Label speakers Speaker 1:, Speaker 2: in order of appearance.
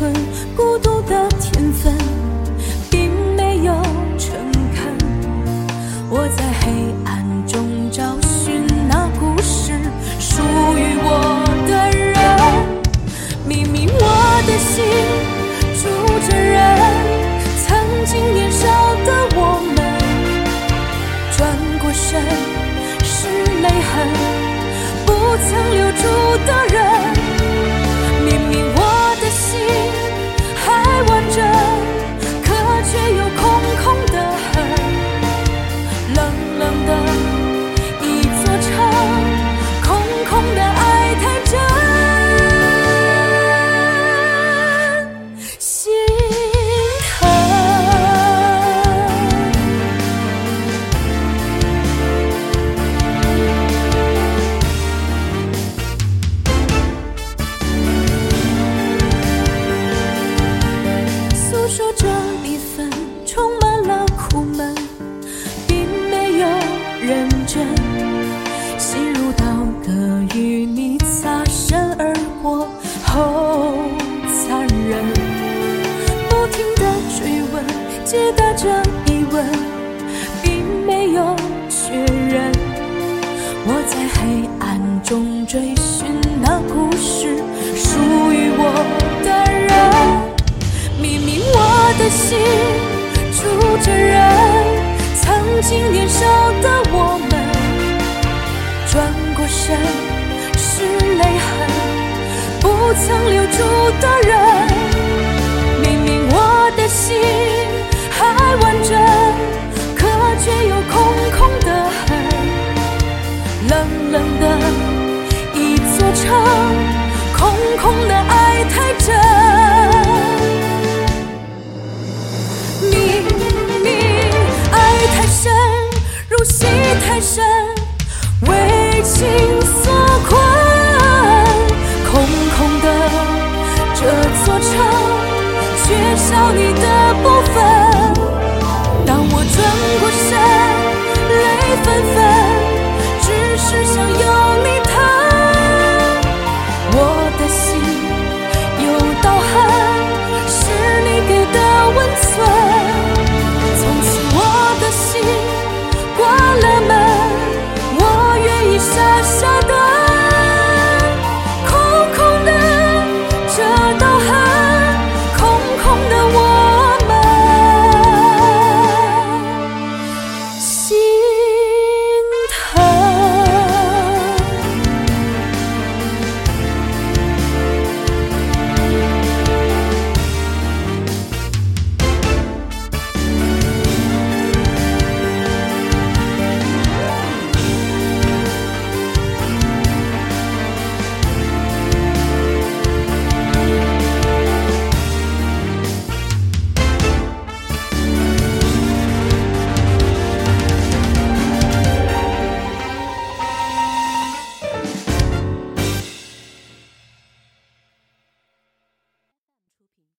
Speaker 1: 困曾留住的人，明明我的心还完整，可却又空空的很，冷冷的一座城，空空的爱太真，明明爱太深，入戏太深。缺少你的不